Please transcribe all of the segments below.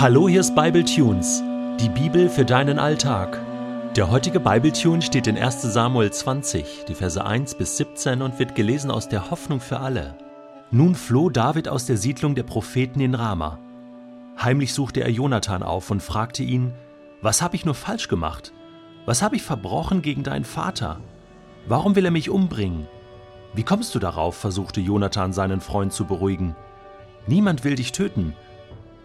Hallo, hier ist Bible Tunes, die Bibel für deinen Alltag. Der heutige Bible Tune steht in 1. Samuel 20, die Verse 1 bis 17 und wird gelesen aus der Hoffnung für alle. Nun floh David aus der Siedlung der Propheten in Rama. Heimlich suchte er Jonathan auf und fragte ihn: Was habe ich nur falsch gemacht? Was habe ich verbrochen gegen deinen Vater? Warum will er mich umbringen? Wie kommst du darauf? versuchte Jonathan seinen Freund zu beruhigen. Niemand will dich töten,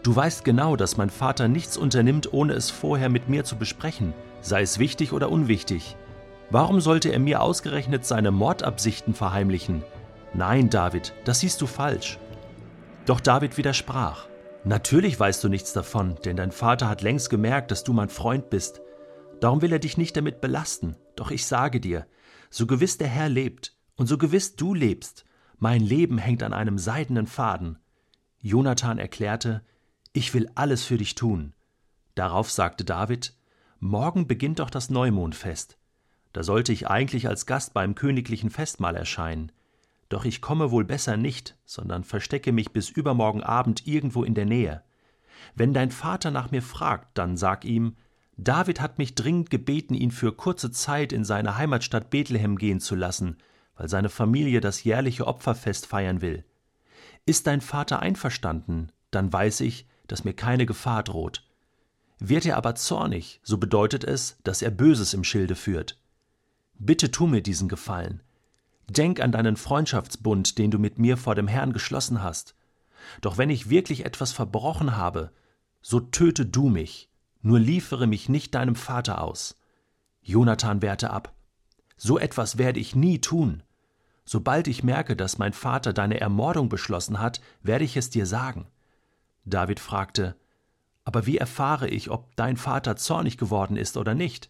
Du weißt genau, dass mein Vater nichts unternimmt, ohne es vorher mit mir zu besprechen, sei es wichtig oder unwichtig. Warum sollte er mir ausgerechnet seine Mordabsichten verheimlichen? Nein, David, das siehst du falsch. Doch David widersprach. Natürlich weißt du nichts davon, denn dein Vater hat längst gemerkt, dass du mein Freund bist. Darum will er dich nicht damit belasten. Doch ich sage dir, so gewiss der Herr lebt und so gewiss du lebst, mein Leben hängt an einem seidenen Faden. Jonathan erklärte, ich will alles für dich tun. Darauf sagte David, Morgen beginnt doch das Neumondfest. Da sollte ich eigentlich als Gast beim königlichen Festmahl erscheinen. Doch ich komme wohl besser nicht, sondern verstecke mich bis übermorgen Abend irgendwo in der Nähe. Wenn dein Vater nach mir fragt, dann sag ihm, David hat mich dringend gebeten, ihn für kurze Zeit in seine Heimatstadt Bethlehem gehen zu lassen, weil seine Familie das jährliche Opferfest feiern will. Ist dein Vater einverstanden, dann weiß ich, dass mir keine Gefahr droht. Wird er aber zornig, so bedeutet es, dass er Böses im Schilde führt. Bitte tu mir diesen Gefallen. Denk an deinen Freundschaftsbund, den du mit mir vor dem Herrn geschlossen hast. Doch wenn ich wirklich etwas verbrochen habe, so töte du mich, nur liefere mich nicht deinem Vater aus. Jonathan wehrte ab. So etwas werde ich nie tun. Sobald ich merke, dass mein Vater deine Ermordung beschlossen hat, werde ich es dir sagen. David fragte, Aber wie erfahre ich, ob dein Vater zornig geworden ist oder nicht?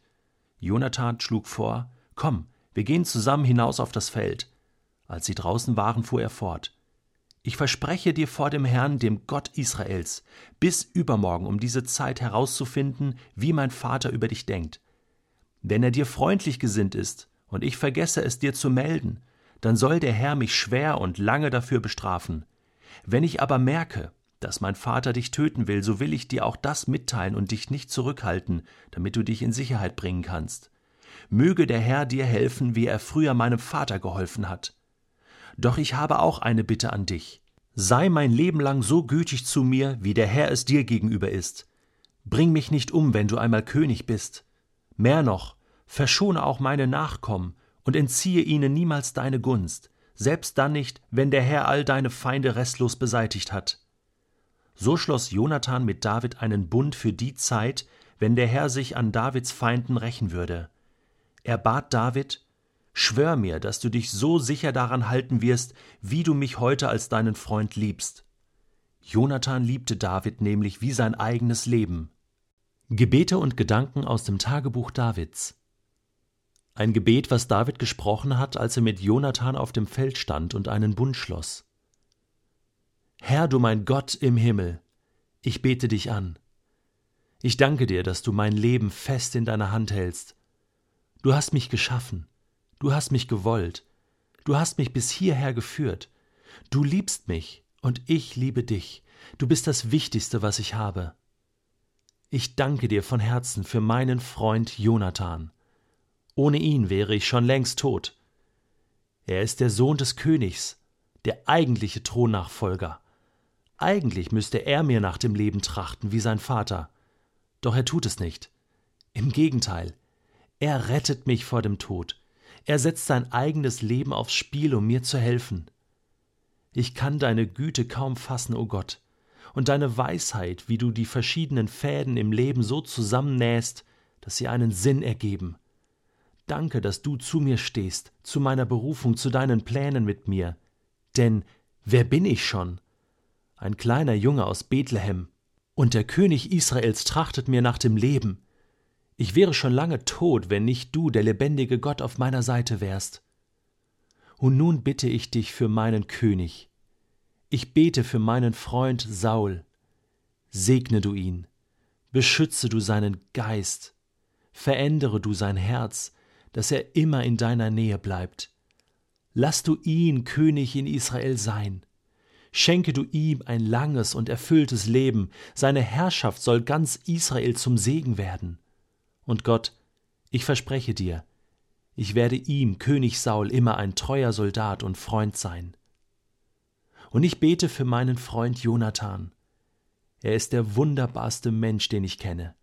Jonathan schlug vor, Komm, wir gehen zusammen hinaus auf das Feld. Als sie draußen waren, fuhr er fort. Ich verspreche dir vor dem Herrn, dem Gott Israels, bis übermorgen um diese Zeit herauszufinden, wie mein Vater über dich denkt. Wenn er dir freundlich gesinnt ist und ich vergesse es dir zu melden, dann soll der Herr mich schwer und lange dafür bestrafen. Wenn ich aber merke, dass mein Vater dich töten will, so will ich dir auch das mitteilen und dich nicht zurückhalten, damit du dich in Sicherheit bringen kannst. Möge der Herr dir helfen, wie er früher meinem Vater geholfen hat. Doch ich habe auch eine Bitte an dich. Sei mein Leben lang so gütig zu mir, wie der Herr es dir gegenüber ist. Bring mich nicht um, wenn du einmal König bist. Mehr noch, verschone auch meine Nachkommen und entziehe ihnen niemals deine Gunst, selbst dann nicht, wenn der Herr all deine Feinde restlos beseitigt hat. So schloss Jonathan mit David einen Bund für die Zeit, wenn der Herr sich an Davids Feinden rächen würde. Er bat David, Schwör mir, dass du dich so sicher daran halten wirst, wie du mich heute als deinen Freund liebst. Jonathan liebte David nämlich wie sein eigenes Leben. Gebete und Gedanken aus dem Tagebuch Davids. Ein Gebet, was David gesprochen hat, als er mit Jonathan auf dem Feld stand und einen Bund schloss. Herr, du mein Gott im Himmel, ich bete dich an. Ich danke dir, dass du mein Leben fest in deiner Hand hältst. Du hast mich geschaffen, du hast mich gewollt, du hast mich bis hierher geführt. Du liebst mich und ich liebe dich. Du bist das Wichtigste, was ich habe. Ich danke dir von Herzen für meinen Freund Jonathan. Ohne ihn wäre ich schon längst tot. Er ist der Sohn des Königs, der eigentliche Thronnachfolger. Eigentlich müsste er mir nach dem Leben trachten wie sein Vater. Doch er tut es nicht. Im Gegenteil, er rettet mich vor dem Tod. Er setzt sein eigenes Leben aufs Spiel, um mir zu helfen. Ich kann deine Güte kaum fassen, o oh Gott, und deine Weisheit, wie du die verschiedenen Fäden im Leben so zusammennähst, dass sie einen Sinn ergeben. Danke, dass du zu mir stehst, zu meiner Berufung, zu deinen Plänen mit mir. Denn wer bin ich schon? Ein kleiner Junge aus Bethlehem, und der König Israels trachtet mir nach dem Leben. Ich wäre schon lange tot, wenn nicht du, der lebendige Gott, auf meiner Seite wärst. Und nun bitte ich dich für meinen König. Ich bete für meinen Freund Saul. Segne du ihn, beschütze du seinen Geist, verändere du sein Herz, dass er immer in deiner Nähe bleibt. Lass du ihn König in Israel sein Schenke du ihm ein langes und erfülltes Leben, seine Herrschaft soll ganz Israel zum Segen werden. Und Gott, ich verspreche dir, ich werde ihm, König Saul, immer ein treuer Soldat und Freund sein. Und ich bete für meinen Freund Jonathan. Er ist der wunderbarste Mensch, den ich kenne.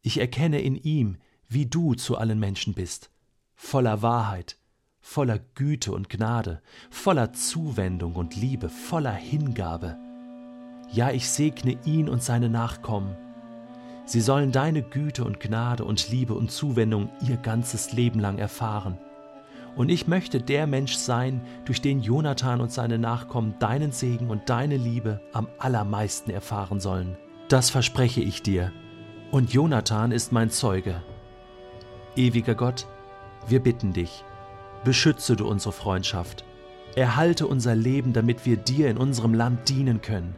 Ich erkenne in ihm, wie du zu allen Menschen bist, voller Wahrheit, voller Güte und Gnade, voller Zuwendung und Liebe, voller Hingabe. Ja, ich segne ihn und seine Nachkommen. Sie sollen deine Güte und Gnade und Liebe und Zuwendung ihr ganzes Leben lang erfahren. Und ich möchte der Mensch sein, durch den Jonathan und seine Nachkommen deinen Segen und deine Liebe am allermeisten erfahren sollen. Das verspreche ich dir. Und Jonathan ist mein Zeuge. Ewiger Gott, wir bitten dich, beschütze du unsere Freundschaft, erhalte unser Leben, damit wir dir in unserem Land dienen können.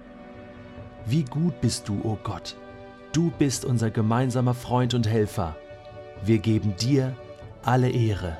Wie gut bist du, o oh Gott, du bist unser gemeinsamer Freund und Helfer. Wir geben dir alle Ehre.